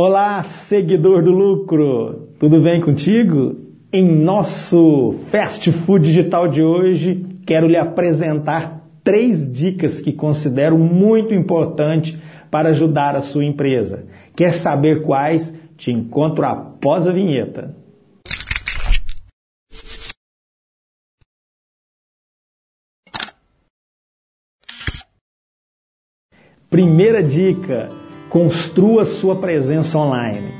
Olá, seguidor do lucro, tudo bem contigo? Em nosso Fast Food Digital de hoje, quero lhe apresentar três dicas que considero muito importante para ajudar a sua empresa. Quer saber quais? Te encontro após a vinheta. Primeira dica Construa sua presença online.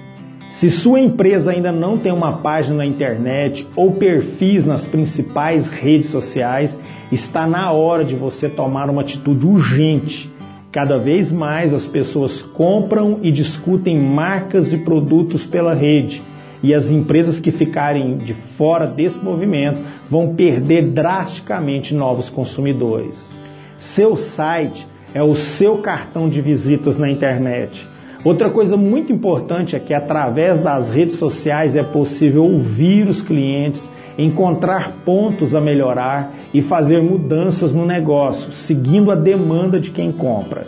Se sua empresa ainda não tem uma página na internet ou perfis nas principais redes sociais, está na hora de você tomar uma atitude urgente. Cada vez mais as pessoas compram e discutem marcas e produtos pela rede, e as empresas que ficarem de fora desse movimento vão perder drasticamente novos consumidores. Seu site é o seu cartão de visitas na internet. Outra coisa muito importante é que através das redes sociais é possível ouvir os clientes, encontrar pontos a melhorar e fazer mudanças no negócio, seguindo a demanda de quem compra.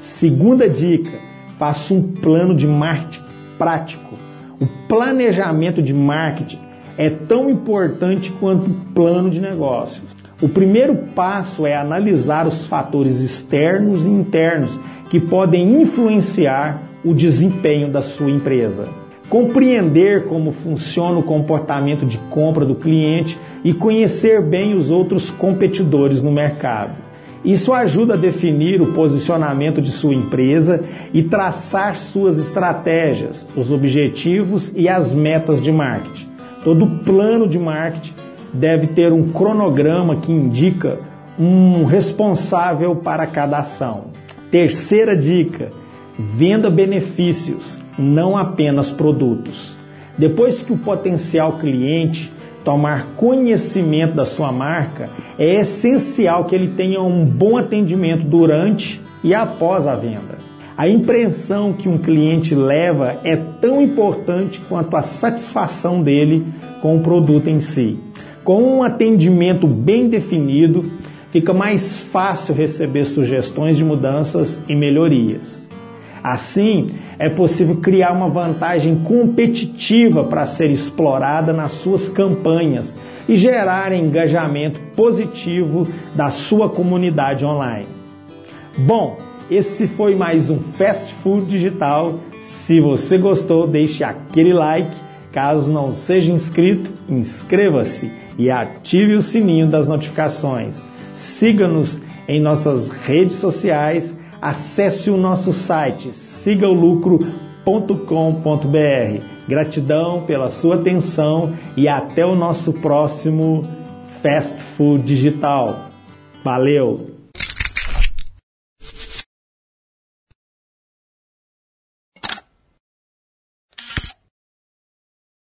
Segunda dica: faça um plano de marketing prático. O planejamento de marketing é tão importante quanto o plano de negócios. O primeiro passo é analisar os fatores externos e internos que podem influenciar o desempenho da sua empresa. Compreender como funciona o comportamento de compra do cliente e conhecer bem os outros competidores no mercado. Isso ajuda a definir o posicionamento de sua empresa e traçar suas estratégias, os objetivos e as metas de marketing. Todo plano de marketing deve ter um cronograma que indica um responsável para cada ação. Terceira dica: venda benefícios, não apenas produtos. Depois que o potencial cliente tomar conhecimento da sua marca, é essencial que ele tenha um bom atendimento durante e após a venda. A impressão que um cliente leva é tão importante quanto a satisfação dele com o produto em si. Com um atendimento bem definido, fica mais fácil receber sugestões de mudanças e melhorias. Assim, é possível criar uma vantagem competitiva para ser explorada nas suas campanhas e gerar engajamento positivo da sua comunidade online. Bom, esse foi mais um Fast Food Digital. Se você gostou, deixe aquele like. Caso não seja inscrito, inscreva-se e ative o sininho das notificações. Siga-nos em nossas redes sociais, acesse o nosso site sigaolucro.com.br. Gratidão pela sua atenção e até o nosso próximo Fast Food Digital. Valeu!